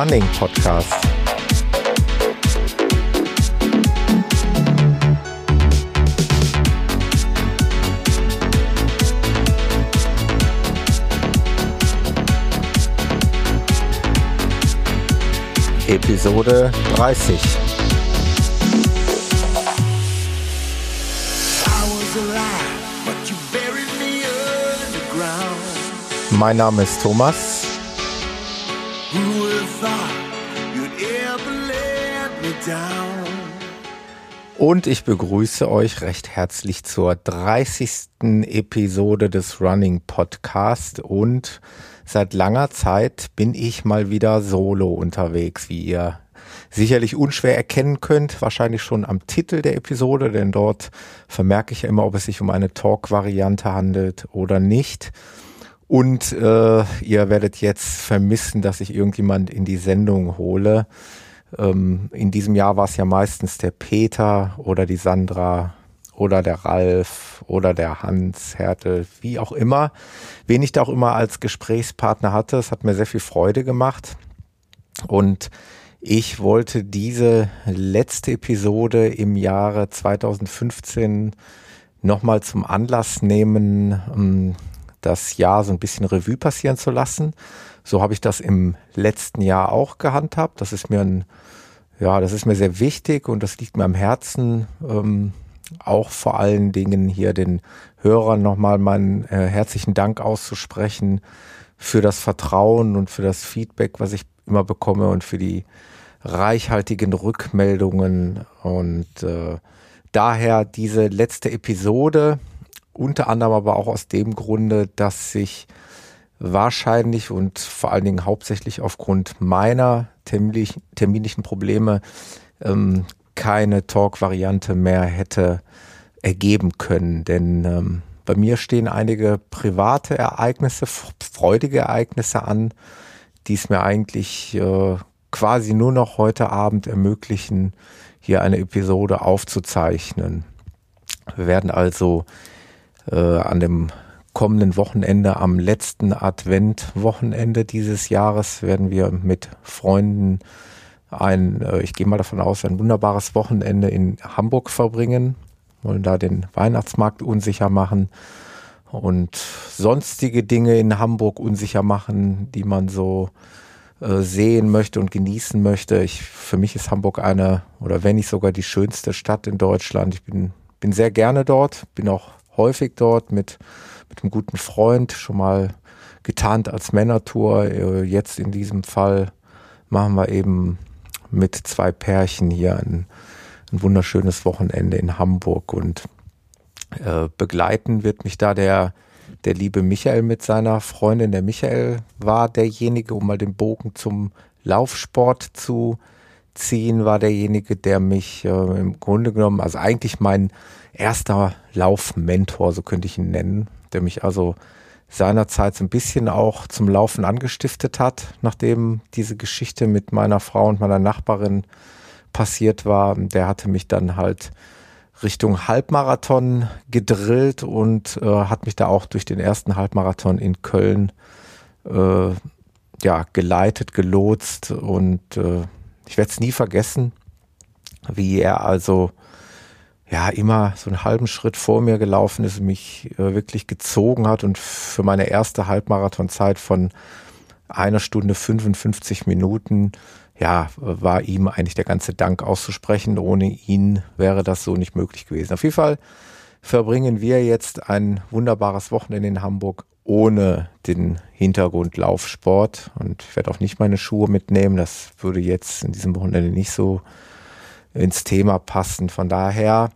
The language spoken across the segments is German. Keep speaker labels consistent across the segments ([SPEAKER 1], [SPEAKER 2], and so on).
[SPEAKER 1] Running Podcast. Episode 30. Mein Name ist Thomas. Und ich begrüße euch recht herzlich zur 30. Episode des Running Podcast und seit langer Zeit bin ich mal wieder solo unterwegs, wie ihr sicherlich unschwer erkennen könnt, wahrscheinlich schon am Titel der Episode, denn dort vermerke ich ja immer, ob es sich um eine Talk-Variante handelt oder nicht. Und äh, ihr werdet jetzt vermissen, dass ich irgendjemand in die Sendung hole. Ähm, in diesem Jahr war es ja meistens der Peter oder die Sandra oder der Ralf oder der Hans Hertel, wie auch immer, wen ich da auch immer als Gesprächspartner hatte. Es hat mir sehr viel Freude gemacht. Und ich wollte diese letzte Episode im Jahre 2015 nochmal zum Anlass nehmen, ähm, das Jahr so ein bisschen Revue passieren zu lassen. So habe ich das im letzten Jahr auch gehandhabt. Das ist mir ein, ja, das ist mir sehr wichtig und das liegt mir am Herzen. Ähm, auch vor allen Dingen hier den Hörern nochmal meinen äh, herzlichen Dank auszusprechen für das Vertrauen und für das Feedback, was ich immer bekomme und für die reichhaltigen Rückmeldungen und äh, daher diese letzte Episode unter anderem aber auch aus dem Grunde, dass sich wahrscheinlich und vor allen Dingen hauptsächlich aufgrund meiner terminlichen, terminlichen Probleme ähm, keine Talk-Variante mehr hätte ergeben können. Denn ähm, bei mir stehen einige private Ereignisse, freudige Ereignisse an, die es mir eigentlich äh, quasi nur noch heute Abend ermöglichen, hier eine Episode aufzuzeichnen. Wir werden also äh, an dem kommenden Wochenende, am letzten Adventwochenende dieses Jahres, werden wir mit Freunden ein, äh, ich gehe mal davon aus, ein wunderbares Wochenende in Hamburg verbringen, wollen da den Weihnachtsmarkt unsicher machen und sonstige Dinge in Hamburg unsicher machen, die man so äh, sehen möchte und genießen möchte. Ich, für mich ist Hamburg eine oder wenn nicht sogar die schönste Stadt in Deutschland. Ich bin, bin sehr gerne dort, bin auch häufig dort mit, mit einem guten Freund, schon mal getarnt als Männertour. Äh, jetzt in diesem Fall machen wir eben mit zwei Pärchen hier ein, ein wunderschönes Wochenende in Hamburg und äh, begleiten wird mich da der, der liebe Michael mit seiner Freundin. Der Michael war derjenige, um mal den Bogen zum Laufsport zu ziehen, war derjenige, der mich äh, im Grunde genommen, also eigentlich mein erster Laufmentor, so könnte ich ihn nennen, der mich also seinerzeit so ein bisschen auch zum Laufen angestiftet hat, nachdem diese Geschichte mit meiner Frau und meiner Nachbarin passiert war. Der hatte mich dann halt Richtung Halbmarathon gedrillt und äh, hat mich da auch durch den ersten Halbmarathon in Köln äh, ja geleitet, gelotst und äh, ich werde es nie vergessen, wie er also ja immer so einen halben Schritt vor mir gelaufen ist, mich äh, wirklich gezogen hat und für meine erste Halbmarathonzeit von einer Stunde 55 Minuten, ja, war ihm eigentlich der ganze Dank auszusprechen. Ohne ihn wäre das so nicht möglich gewesen. Auf jeden Fall verbringen wir jetzt ein wunderbares Wochenende in Hamburg ohne den Hintergrund Laufsport und ich werde auch nicht meine Schuhe mitnehmen. Das würde jetzt in diesem Wochenende nicht so ins Thema passen. Von daher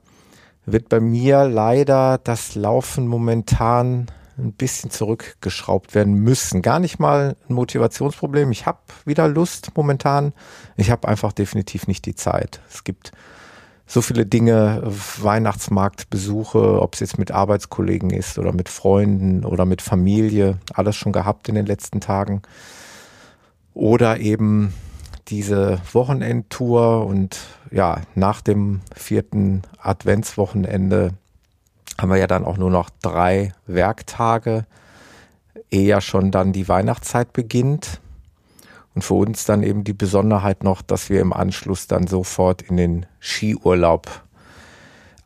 [SPEAKER 1] wird bei mir leider das Laufen momentan ein bisschen zurückgeschraubt werden müssen. Gar nicht mal ein Motivationsproblem. Ich habe wieder Lust momentan. Ich habe einfach definitiv nicht die Zeit. Es gibt so viele Dinge, Weihnachtsmarktbesuche, ob es jetzt mit Arbeitskollegen ist oder mit Freunden oder mit Familie, alles schon gehabt in den letzten Tagen. Oder eben diese Wochenendtour und ja, nach dem vierten Adventswochenende haben wir ja dann auch nur noch drei Werktage, ehe ja schon dann die Weihnachtszeit beginnt. Und für uns dann eben die Besonderheit noch, dass wir im Anschluss dann sofort in den Skiurlaub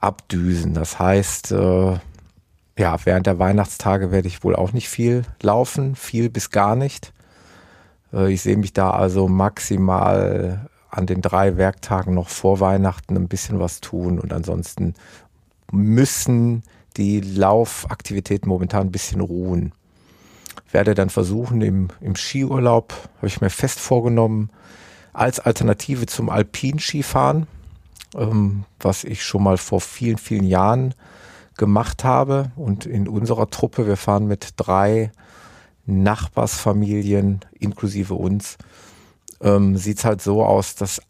[SPEAKER 1] abdüsen. Das heißt, äh, ja, während der Weihnachtstage werde ich wohl auch nicht viel laufen, viel bis gar nicht. Äh, ich sehe mich da also maximal an den drei Werktagen noch vor Weihnachten ein bisschen was tun und ansonsten müssen die Laufaktivitäten momentan ein bisschen ruhen. Werde dann versuchen, im, im Skiurlaub, habe ich mir fest vorgenommen, als Alternative zum Alpinskifahren, ähm, was ich schon mal vor vielen, vielen Jahren gemacht habe. Und in unserer Truppe, wir fahren mit drei Nachbarsfamilien inklusive uns, ähm, sieht es halt so aus, dass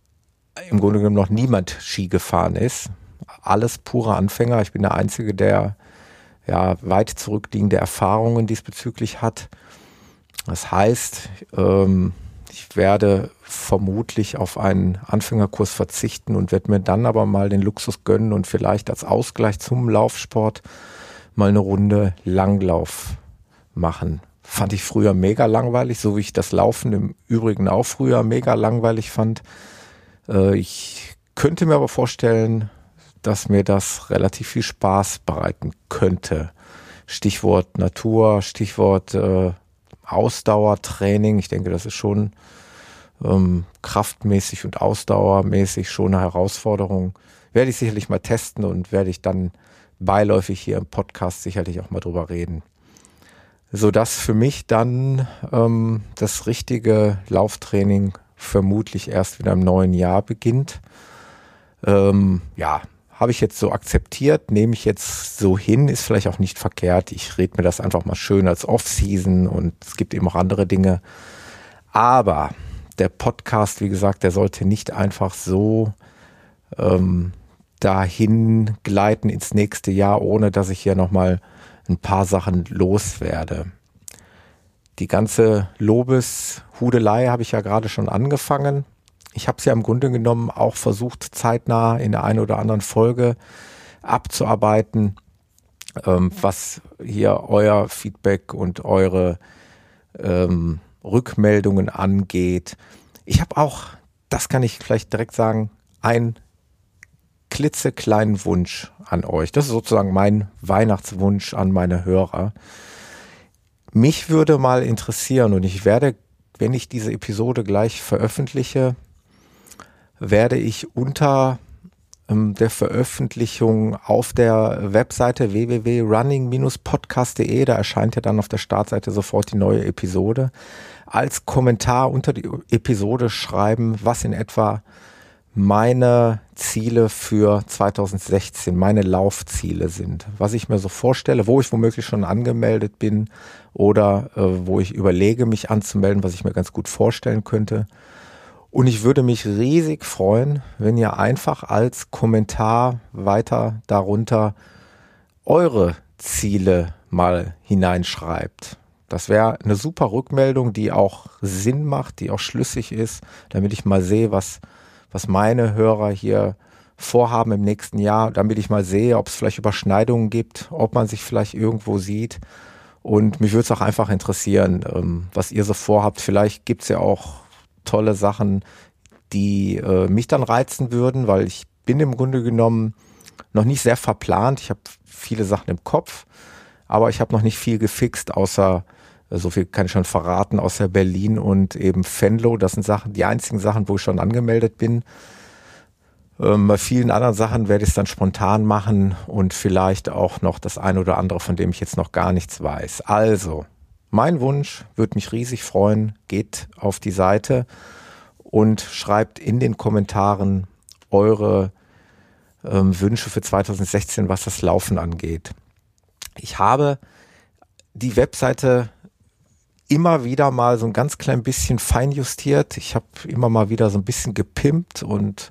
[SPEAKER 1] im Grunde genommen noch niemand Ski gefahren ist. Alles pure Anfänger. Ich bin der Einzige, der ja weit zurückliegende Erfahrungen diesbezüglich hat. Das heißt, ähm, ich werde vermutlich auf einen Anfängerkurs verzichten und werde mir dann aber mal den Luxus gönnen und vielleicht als Ausgleich zum Laufsport mal eine Runde Langlauf machen. Fand ich früher mega langweilig, so wie ich das Laufen im Übrigen auch früher mega langweilig fand. Äh, ich könnte mir aber vorstellen, dass mir das relativ viel Spaß bereiten könnte. Stichwort Natur, Stichwort äh, Ausdauertraining. Ich denke, das ist schon ähm, kraftmäßig und ausdauermäßig schon eine Herausforderung. Werde ich sicherlich mal testen und werde ich dann beiläufig hier im Podcast sicherlich auch mal drüber reden. Sodass für mich dann ähm, das richtige Lauftraining vermutlich erst wieder im neuen Jahr beginnt. Ähm, ja, habe ich jetzt so akzeptiert, nehme ich jetzt so hin, ist vielleicht auch nicht verkehrt. Ich rede mir das einfach mal schön als Off-Season und es gibt eben auch andere Dinge. Aber der Podcast, wie gesagt, der sollte nicht einfach so ähm, dahin gleiten ins nächste Jahr, ohne dass ich hier nochmal ein paar Sachen loswerde. Die ganze Lobeshudelei habe ich ja gerade schon angefangen ich habe es ja im Grunde genommen auch versucht, zeitnah in der einen oder anderen Folge abzuarbeiten, ähm, was hier euer Feedback und eure ähm, Rückmeldungen angeht. Ich habe auch, das kann ich vielleicht direkt sagen, einen klitzekleinen Wunsch an euch. Das ist sozusagen mein Weihnachtswunsch an meine Hörer. Mich würde mal interessieren und ich werde, wenn ich diese Episode gleich veröffentliche, werde ich unter ähm, der Veröffentlichung auf der Webseite www.running-podcast.de, da erscheint ja dann auf der Startseite sofort die neue Episode, als Kommentar unter die Episode schreiben, was in etwa meine Ziele für 2016, meine Laufziele sind, was ich mir so vorstelle, wo ich womöglich schon angemeldet bin oder äh, wo ich überlege, mich anzumelden, was ich mir ganz gut vorstellen könnte. Und ich würde mich riesig freuen, wenn ihr einfach als Kommentar weiter darunter eure Ziele mal hineinschreibt. Das wäre eine super Rückmeldung, die auch Sinn macht, die auch schlüssig ist, damit ich mal sehe, was, was meine Hörer hier vorhaben im nächsten Jahr, damit ich mal sehe, ob es vielleicht Überschneidungen gibt, ob man sich vielleicht irgendwo sieht. Und mich würde es auch einfach interessieren, ähm, was ihr so vorhabt. Vielleicht gibt es ja auch tolle Sachen, die äh, mich dann reizen würden, weil ich bin im Grunde genommen noch nicht sehr verplant. Ich habe viele Sachen im Kopf, aber ich habe noch nicht viel gefixt, außer so viel kann ich schon verraten, außer Berlin und eben Fenlo. Das sind Sachen, die einzigen Sachen, wo ich schon angemeldet bin. Ähm, bei vielen anderen Sachen werde ich es dann spontan machen und vielleicht auch noch das eine oder andere, von dem ich jetzt noch gar nichts weiß. Also, mein Wunsch würde mich riesig freuen. Geht auf die Seite und schreibt in den Kommentaren eure ähm, Wünsche für 2016, was das Laufen angeht. Ich habe die Webseite immer wieder mal so ein ganz klein bisschen feinjustiert. Ich habe immer mal wieder so ein bisschen gepimpt und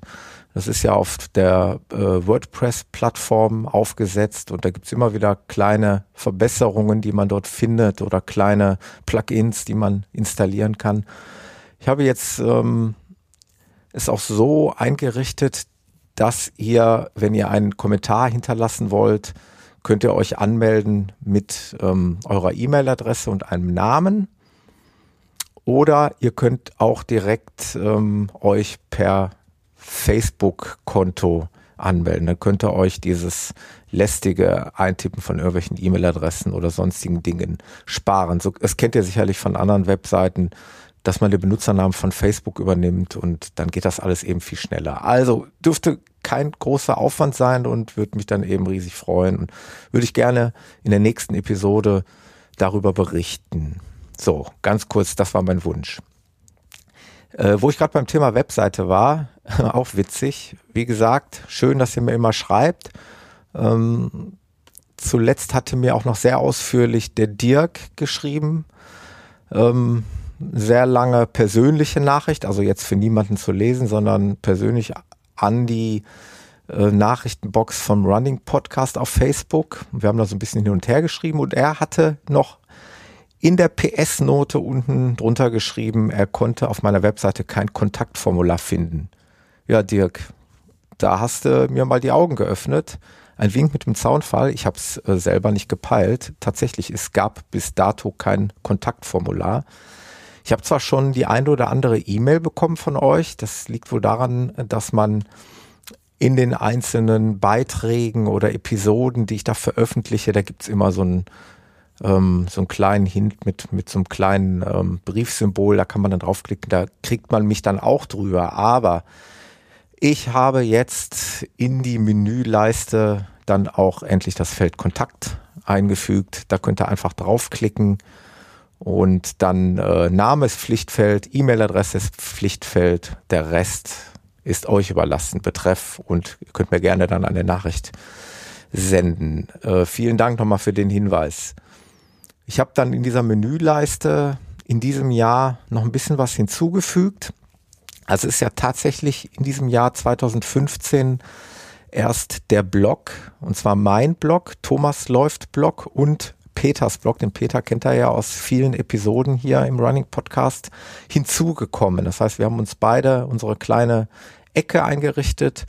[SPEAKER 1] das ist ja auf der äh, WordPress-Plattform aufgesetzt und da gibt's immer wieder kleine Verbesserungen, die man dort findet oder kleine Plugins, die man installieren kann. Ich habe jetzt ähm, es auch so eingerichtet, dass ihr, wenn ihr einen Kommentar hinterlassen wollt, könnt ihr euch anmelden mit ähm, eurer E-Mail-Adresse und einem Namen Oder ihr könnt auch direkt ähm, euch per Facebook-Konto anmelden. Dann könnt ihr euch dieses lästige Eintippen von irgendwelchen E-Mail-Adressen oder sonstigen Dingen sparen. So, das kennt ihr sicherlich von anderen Webseiten, dass man den Benutzernamen von Facebook übernimmt und dann geht das alles eben viel schneller. Also dürfte kein großer Aufwand sein und würde mich dann eben riesig freuen und würde ich gerne in der nächsten Episode darüber berichten. So, ganz kurz, das war mein Wunsch. Äh, wo ich gerade beim Thema Webseite war, auch witzig. Wie gesagt, schön, dass ihr mir immer schreibt. Ähm, zuletzt hatte mir auch noch sehr ausführlich der Dirk geschrieben. Ähm, sehr lange persönliche Nachricht, also jetzt für niemanden zu lesen, sondern persönlich an die äh, Nachrichtenbox vom Running Podcast auf Facebook. Wir haben da so ein bisschen hin und her geschrieben und er hatte noch in der PS-Note unten drunter geschrieben, er konnte auf meiner Webseite kein Kontaktformular finden. Ja, Dirk, da hast du mir mal die Augen geöffnet. Ein Wink mit dem Zaunfall. Ich habe es äh, selber nicht gepeilt. Tatsächlich, es gab bis dato kein Kontaktformular. Ich habe zwar schon die eine oder andere E-Mail bekommen von euch. Das liegt wohl daran, dass man in den einzelnen Beiträgen oder Episoden, die ich da veröffentliche, da gibt's immer so ein ähm, so einen kleinen Hint mit, mit so einem kleinen ähm, Briefsymbol, da kann man dann draufklicken, da kriegt man mich dann auch drüber. Aber ich habe jetzt in die Menüleiste dann auch endlich das Feld Kontakt eingefügt. Da könnt ihr einfach draufklicken und dann äh, Name ist Pflichtfeld, E-Mail-Adresse ist Pflichtfeld, der Rest ist euch überlassen, Betreff und ihr könnt mir gerne dann eine Nachricht senden. Äh, vielen Dank nochmal für den Hinweis. Ich habe dann in dieser Menüleiste in diesem Jahr noch ein bisschen was hinzugefügt. Also ist ja tatsächlich in diesem Jahr 2015 erst der Blog, und zwar mein Blog, Thomas läuft Blog und Peters Blog, den Peter kennt er ja aus vielen Episoden hier im Running Podcast, hinzugekommen. Das heißt, wir haben uns beide unsere kleine Ecke eingerichtet.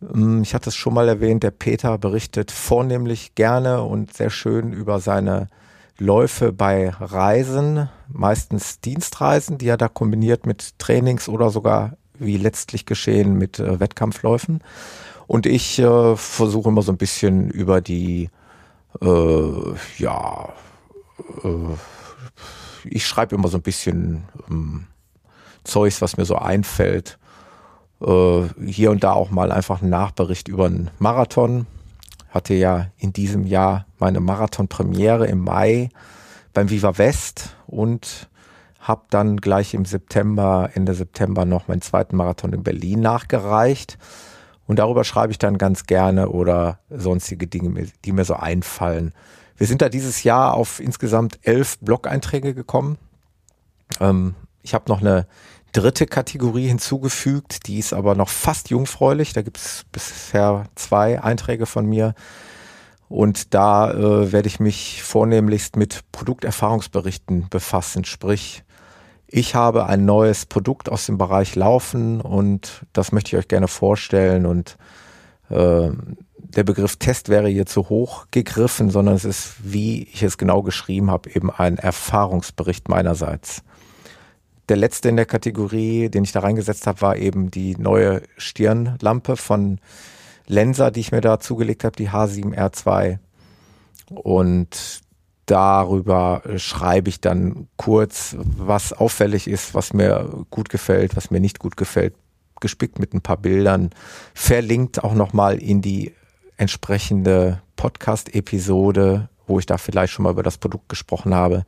[SPEAKER 1] Hm, ich hatte es schon mal erwähnt, der Peter berichtet vornehmlich gerne und sehr schön über seine Läufe bei Reisen, meistens Dienstreisen, die er da kombiniert mit Trainings oder sogar wie letztlich geschehen mit äh, Wettkampfläufen. Und ich äh, versuche immer so ein bisschen über die, äh, ja, äh, ich schreibe immer so ein bisschen ähm, Zeugs, was mir so einfällt. Äh, hier und da auch mal einfach einen Nachbericht über einen Marathon hatte ja in diesem Jahr meine Marathon-Premiere im Mai beim Viva West und habe dann gleich im September, Ende September noch meinen zweiten Marathon in Berlin nachgereicht. Und darüber schreibe ich dann ganz gerne oder sonstige Dinge, die mir so einfallen. Wir sind da dieses Jahr auf insgesamt elf Blog-Einträge gekommen. Ähm, ich habe noch eine dritte Kategorie hinzugefügt, die ist aber noch fast jungfräulich. Da gibt es bisher zwei Einträge von mir. Und da äh, werde ich mich vornehmlichst mit Produkterfahrungsberichten befassen. Sprich, ich habe ein neues Produkt aus dem Bereich Laufen und das möchte ich euch gerne vorstellen. Und äh, der Begriff Test wäre hier zu hoch gegriffen, sondern es ist, wie ich es genau geschrieben habe, eben ein Erfahrungsbericht meinerseits der letzte in der Kategorie, den ich da reingesetzt habe, war eben die neue Stirnlampe von Lenser, die ich mir da zugelegt habe, die H7R2. Und darüber schreibe ich dann kurz, was auffällig ist, was mir gut gefällt, was mir nicht gut gefällt, gespickt mit ein paar Bildern, verlinkt auch nochmal in die entsprechende Podcast-Episode, wo ich da vielleicht schon mal über das Produkt gesprochen habe.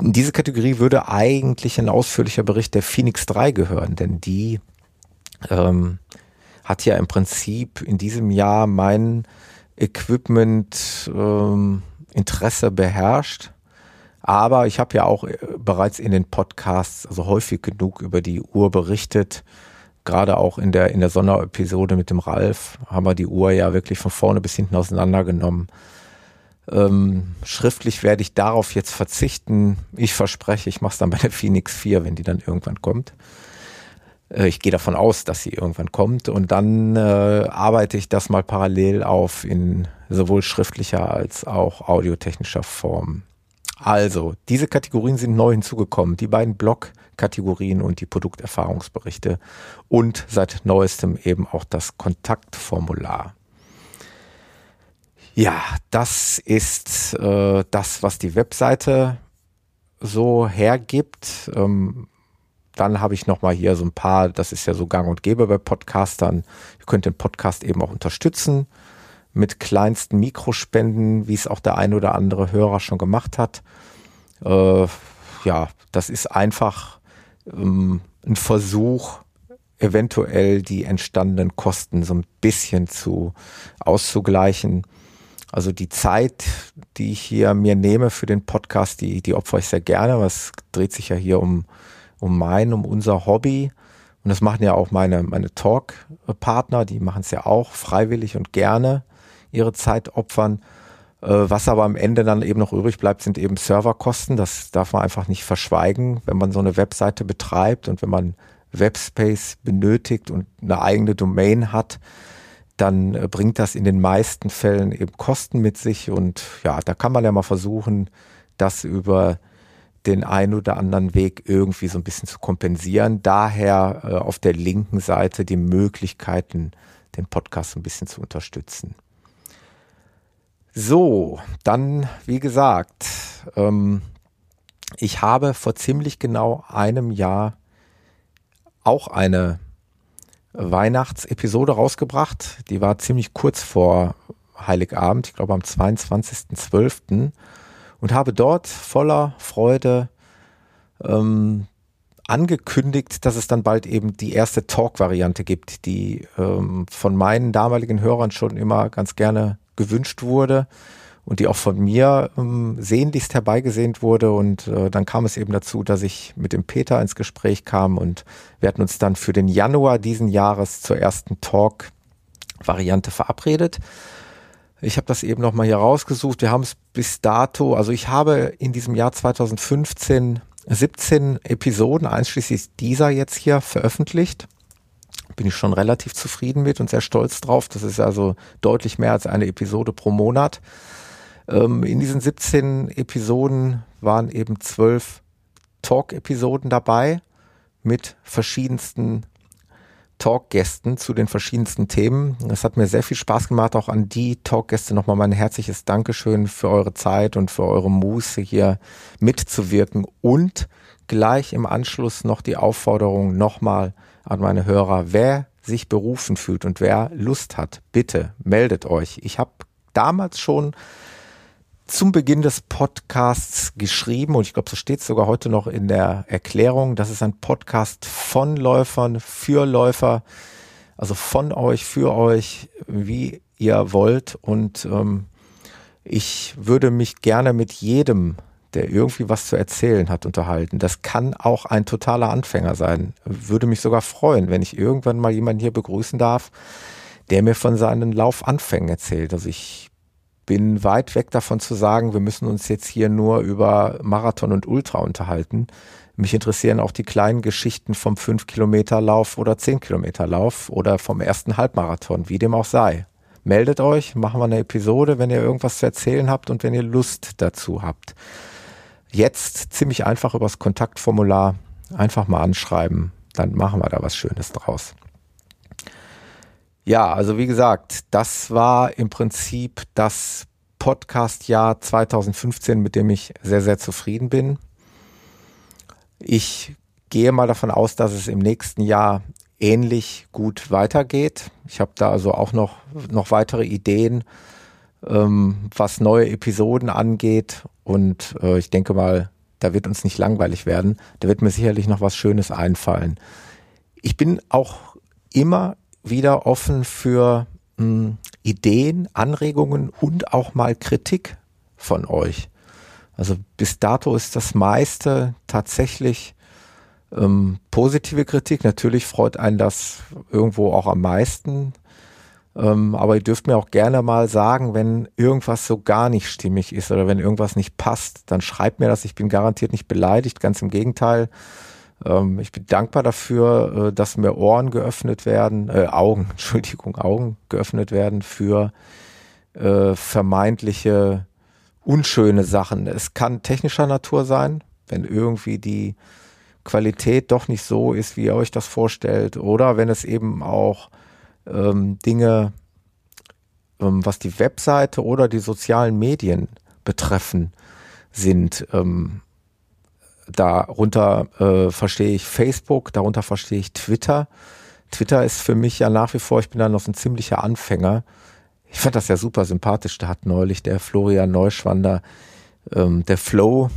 [SPEAKER 1] In diese Kategorie würde eigentlich ein ausführlicher Bericht der Phoenix 3 gehören, denn die ähm, hat ja im Prinzip in diesem Jahr mein Equipment ähm, Interesse beherrscht. Aber ich habe ja auch äh, bereits in den Podcasts also häufig genug über die Uhr berichtet. Gerade auch in der, in der Sonderepisode mit dem Ralf haben wir die Uhr ja wirklich von vorne bis hinten auseinandergenommen. Ähm, schriftlich werde ich darauf jetzt verzichten. Ich verspreche, ich mache es dann bei der Phoenix 4, wenn die dann irgendwann kommt. Äh, ich gehe davon aus, dass sie irgendwann kommt und dann äh, arbeite ich das mal parallel auf in sowohl schriftlicher als auch audiotechnischer Form. Also, diese Kategorien sind neu hinzugekommen. Die beiden Blog-Kategorien und die Produkterfahrungsberichte und seit neuestem eben auch das Kontaktformular. Ja, das ist äh, das, was die Webseite so hergibt. Ähm, dann habe ich noch mal hier so ein paar, das ist ja so gang und gäbe bei Podcastern. Ihr könnt den Podcast eben auch unterstützen mit kleinsten Mikrospenden, wie es auch der ein oder andere Hörer schon gemacht hat. Äh, ja, das ist einfach ähm, ein Versuch, eventuell die entstandenen Kosten so ein bisschen zu auszugleichen. Also die Zeit, die ich hier mir nehme für den Podcast, die, die opfere ich sehr gerne. Es dreht sich ja hier um, um mein, um unser Hobby. Und das machen ja auch meine, meine Talk-Partner, die machen es ja auch freiwillig und gerne ihre Zeit opfern. Äh, was aber am Ende dann eben noch übrig bleibt, sind eben Serverkosten. Das darf man einfach nicht verschweigen, wenn man so eine Webseite betreibt und wenn man Webspace benötigt und eine eigene Domain hat, dann äh, bringt das in den meisten Fällen eben Kosten mit sich und ja, da kann man ja mal versuchen, das über den einen oder anderen Weg irgendwie so ein bisschen zu kompensieren. Daher äh, auf der linken Seite die Möglichkeiten, den Podcast ein bisschen zu unterstützen. So, dann, wie gesagt, ähm, ich habe vor ziemlich genau einem Jahr auch eine Weihnachtsepisode rausgebracht. Die war ziemlich kurz vor Heiligabend, ich glaube am 22.12. und habe dort voller Freude ähm, angekündigt, dass es dann bald eben die erste Talk-Variante gibt, die ähm, von meinen damaligen Hörern schon immer ganz gerne gewünscht wurde und die auch von mir ähm, sehnlichst herbeigesehnt wurde. Und äh, dann kam es eben dazu, dass ich mit dem Peter ins Gespräch kam und wir hatten uns dann für den Januar diesen Jahres zur ersten Talk-Variante verabredet. Ich habe das eben nochmal hier rausgesucht. Wir haben es bis dato, also ich habe in diesem Jahr 2015 17 Episoden, einschließlich dieser jetzt hier, veröffentlicht bin ich schon relativ zufrieden mit und sehr stolz drauf. Das ist also deutlich mehr als eine Episode pro Monat. Ähm, in diesen 17 Episoden waren eben zwölf Talk-Episoden dabei mit verschiedensten Talkgästen zu den verschiedensten Themen. Es hat mir sehr viel Spaß gemacht, auch an die Talkgäste nochmal mein herzliches Dankeschön für eure Zeit und für eure Muße hier mitzuwirken und gleich im Anschluss noch die Aufforderung nochmal an meine Hörer, wer sich berufen fühlt und wer Lust hat, bitte meldet euch. Ich habe damals schon zum Beginn des Podcasts geschrieben und ich glaube, so steht es sogar heute noch in der Erklärung, das ist ein Podcast von Läufern, für Läufer, also von euch, für euch, wie ihr wollt und ähm, ich würde mich gerne mit jedem der irgendwie was zu erzählen hat, unterhalten. Das kann auch ein totaler Anfänger sein. Würde mich sogar freuen, wenn ich irgendwann mal jemanden hier begrüßen darf, der mir von seinen Laufanfängen erzählt. Also ich bin weit weg davon zu sagen, wir müssen uns jetzt hier nur über Marathon und Ultra unterhalten. Mich interessieren auch die kleinen Geschichten vom 5-Kilometer-Lauf oder 10-Kilometer-Lauf oder vom ersten Halbmarathon, wie dem auch sei. Meldet euch, machen wir eine Episode, wenn ihr irgendwas zu erzählen habt und wenn ihr Lust dazu habt jetzt ziemlich einfach übers Kontaktformular einfach mal anschreiben, dann machen wir da was Schönes draus. Ja, also wie gesagt, das war im Prinzip das Podcast-Jahr 2015, mit dem ich sehr, sehr zufrieden bin. Ich gehe mal davon aus, dass es im nächsten Jahr ähnlich gut weitergeht. Ich habe da also auch noch, noch weitere Ideen, ähm, was neue Episoden angeht und äh, ich denke mal, da wird uns nicht langweilig werden. Da wird mir sicherlich noch was Schönes einfallen. Ich bin auch immer wieder offen für mh, hm, Ideen, Anregungen und auch mal Kritik von euch. Also bis dato ist das meiste tatsächlich ähm, positive Kritik. Natürlich freut einen das irgendwo auch am meisten. Ähm, aber ihr dürft mir auch gerne mal sagen, wenn irgendwas so gar nicht stimmig ist oder wenn irgendwas nicht passt, dann schreibt mir das. Ich bin garantiert nicht beleidigt, ganz im Gegenteil. Ähm, ich bin dankbar dafür, äh, dass mir Ohren geöffnet werden, äh, Augen, Entschuldigung, Augen geöffnet werden für äh, vermeintliche unschöne Sachen. Es kann technischer Natur sein, wenn irgendwie die Qualität doch nicht so ist, wie ihr euch das vorstellt, oder wenn es eben auch ähm, Dinge, ähm, was die Webseite oder die sozialen Medien betreffen, sind. Ähm, darunter äh, verstehe ich Facebook, darunter verstehe ich Twitter. Twitter ist für mich ja nach wie vor, ich bin da noch ein ziemlicher Anfänger. Ich fand das ja super sympathisch. Da hat neulich der Florian Neuschwander, ähm, der Flow,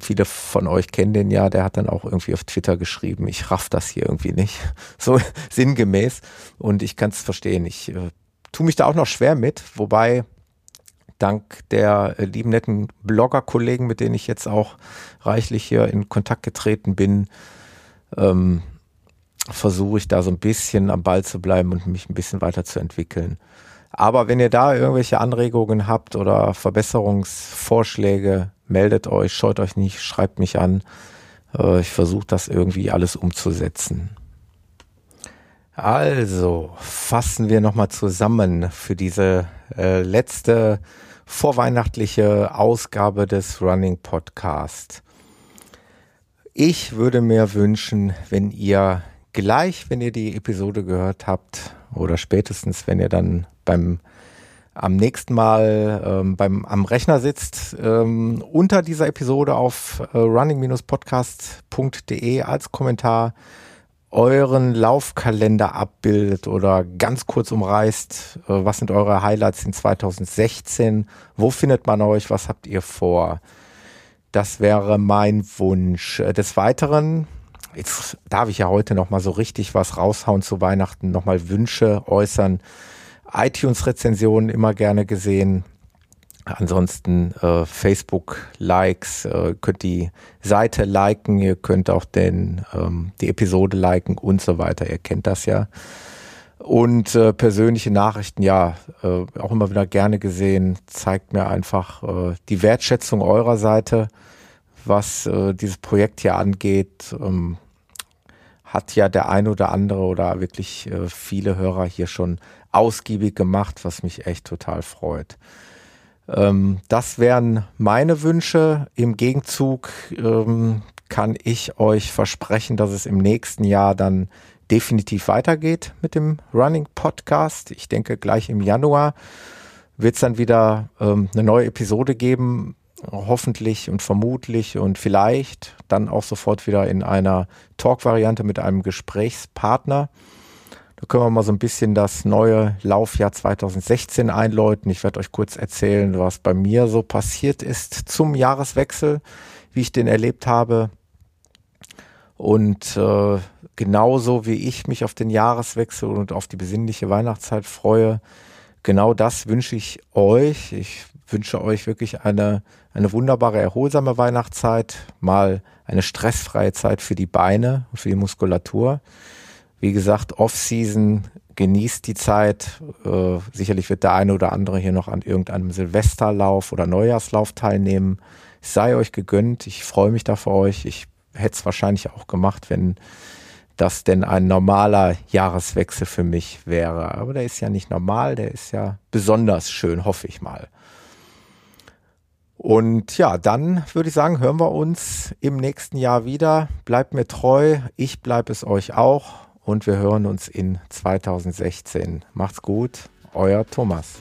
[SPEAKER 1] viele von euch kennen den ja, der hat dann auch irgendwie auf Twitter geschrieben, ich raff das hier irgendwie nicht. So sinngemäß. Und ich kann es verstehen. Ich äh, tue mich da auch noch schwer mit, wobei dank der äh, lieben netten Blogger-Kollegen, mit denen ich jetzt auch reichlich hier in Kontakt getreten bin, ähm, versuche ich da so ein bisschen am Ball zu bleiben und mich ein bisschen weiterzuentwickeln. Aber wenn ihr da irgendwelche Anregungen habt oder Verbesserungsvorschläge, meldet euch, scheut euch nicht, schreibt mich an. Äh, ich versuche das irgendwie alles umzusetzen. Also fassen wir nochmal zusammen für diese äh, letzte vorweihnachtliche Ausgabe des Running Podcast. Ich würde mir wünschen, wenn ihr gleich, wenn ihr die Episode gehört habt oder spätestens, wenn ihr dann beim am nächsten Mal ähm, beim am Rechner sitzt, ähm, unter dieser Episode auf äh, running-podcast.de als Kommentar euren Laufkalender abbildet oder ganz kurz umreißt, äh, was sind eure Highlights in 2016, wo findet man euch, was habt ihr vor? Das wäre mein Wunsch. Äh, des Weiteren, jetzt darf ich ja heute nochmal so richtig was raushauen zu Weihnachten, nochmal Wünsche äußern. iTunes-Rezensionen immer gerne gesehen. Ansonsten äh, Facebook-Likes, äh, könnt die Seite liken, ihr könnt auch den, ähm, die Episode liken und so weiter. Ihr kennt das ja. Und äh, persönliche Nachrichten, ja, äh, auch immer wieder gerne gesehen, zeigt mir einfach äh, die Wertschätzung eurer Seite, was äh, dieses Projekt hier angeht. Ähm, hat ja der ein oder andere oder wirklich äh, viele Hörer hier schon ausgiebig gemacht, was mich echt total freut. Ähm, das wären meine Wünsche. Im Gegenzug ähm, kann ich euch versprechen, dass es im nächsten Jahr dann definitiv weitergeht mit dem Running Podcast. Ich denke, gleich im Januar wird es dann wieder ähm, eine neue Episode geben, hoffentlich und vermutlich und vielleicht dann auch sofort wieder in einer Talk-Variante mit einem Gesprächspartner. Da können wir mal so ein bisschen das neue Laufjahr 2016 einläuten. Ich werde euch kurz erzählen, was bei mir so passiert ist zum Jahreswechsel, wie ich den erlebt habe. Und äh, genauso wie ich mich auf den Jahreswechsel und auf die besinnliche Weihnachtszeit freue, genau das wünsche ich euch. Ich wünsche euch wirklich eine, eine wunderbare, erholsame Weihnachtszeit, mal eine stressfreie Zeit für die Beine und für die Muskulatur. Wie gesagt, Off-Season, genießt die Zeit. Äh, sicherlich wird der eine oder andere hier noch an irgendeinem Silvesterlauf oder Neujahrslauf teilnehmen. Es sei euch gegönnt. Ich freue mich da für euch. Ich hätte es wahrscheinlich auch gemacht, wenn das denn ein normaler Jahreswechsel für mich wäre. Aber der ist ja nicht normal, der ist ja besonders schön, hoffe ich mal. Und ja, dann würde ich sagen, hören wir uns im nächsten Jahr wieder. Bleibt mir treu, ich bleibe es euch auch und wir hören uns in 2016. Macht's gut, euer Thomas.